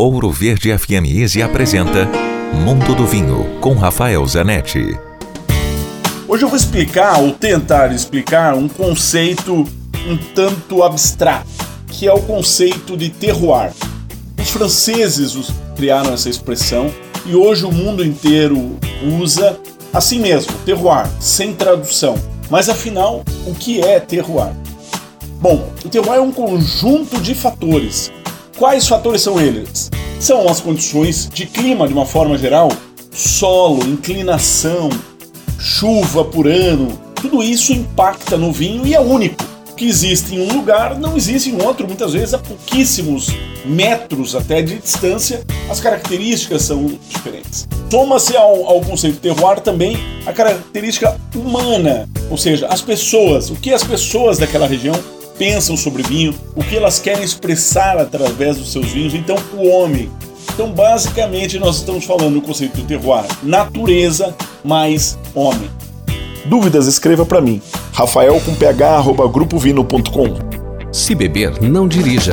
Ouro Verde FM Easy apresenta Mundo do Vinho com Rafael Zanetti. Hoje eu vou explicar ou tentar explicar um conceito um tanto abstrato, que é o conceito de terroir. Os franceses criaram essa expressão e hoje o mundo inteiro usa assim mesmo, terroir, sem tradução. Mas afinal, o que é terroir? Bom, o terroir é um conjunto de fatores Quais fatores são eles? São as condições de clima de uma forma geral, solo, inclinação, chuva por ano, tudo isso impacta no vinho e é único. O que existe em um lugar não existe em outro, muitas vezes a pouquíssimos metros até de distância, as características são diferentes. Toma-se ao, ao conceito terroir também a característica humana, ou seja, as pessoas, o que as pessoas daquela região pensam sobre vinho, o que elas querem expressar através dos seus vinhos. Então, o homem. Então, basicamente, nós estamos falando do conceito do terroir, natureza mais homem. Dúvidas, escreva para mim. Rafael com ph, arroba, grupovino.com. Se beber, não dirija.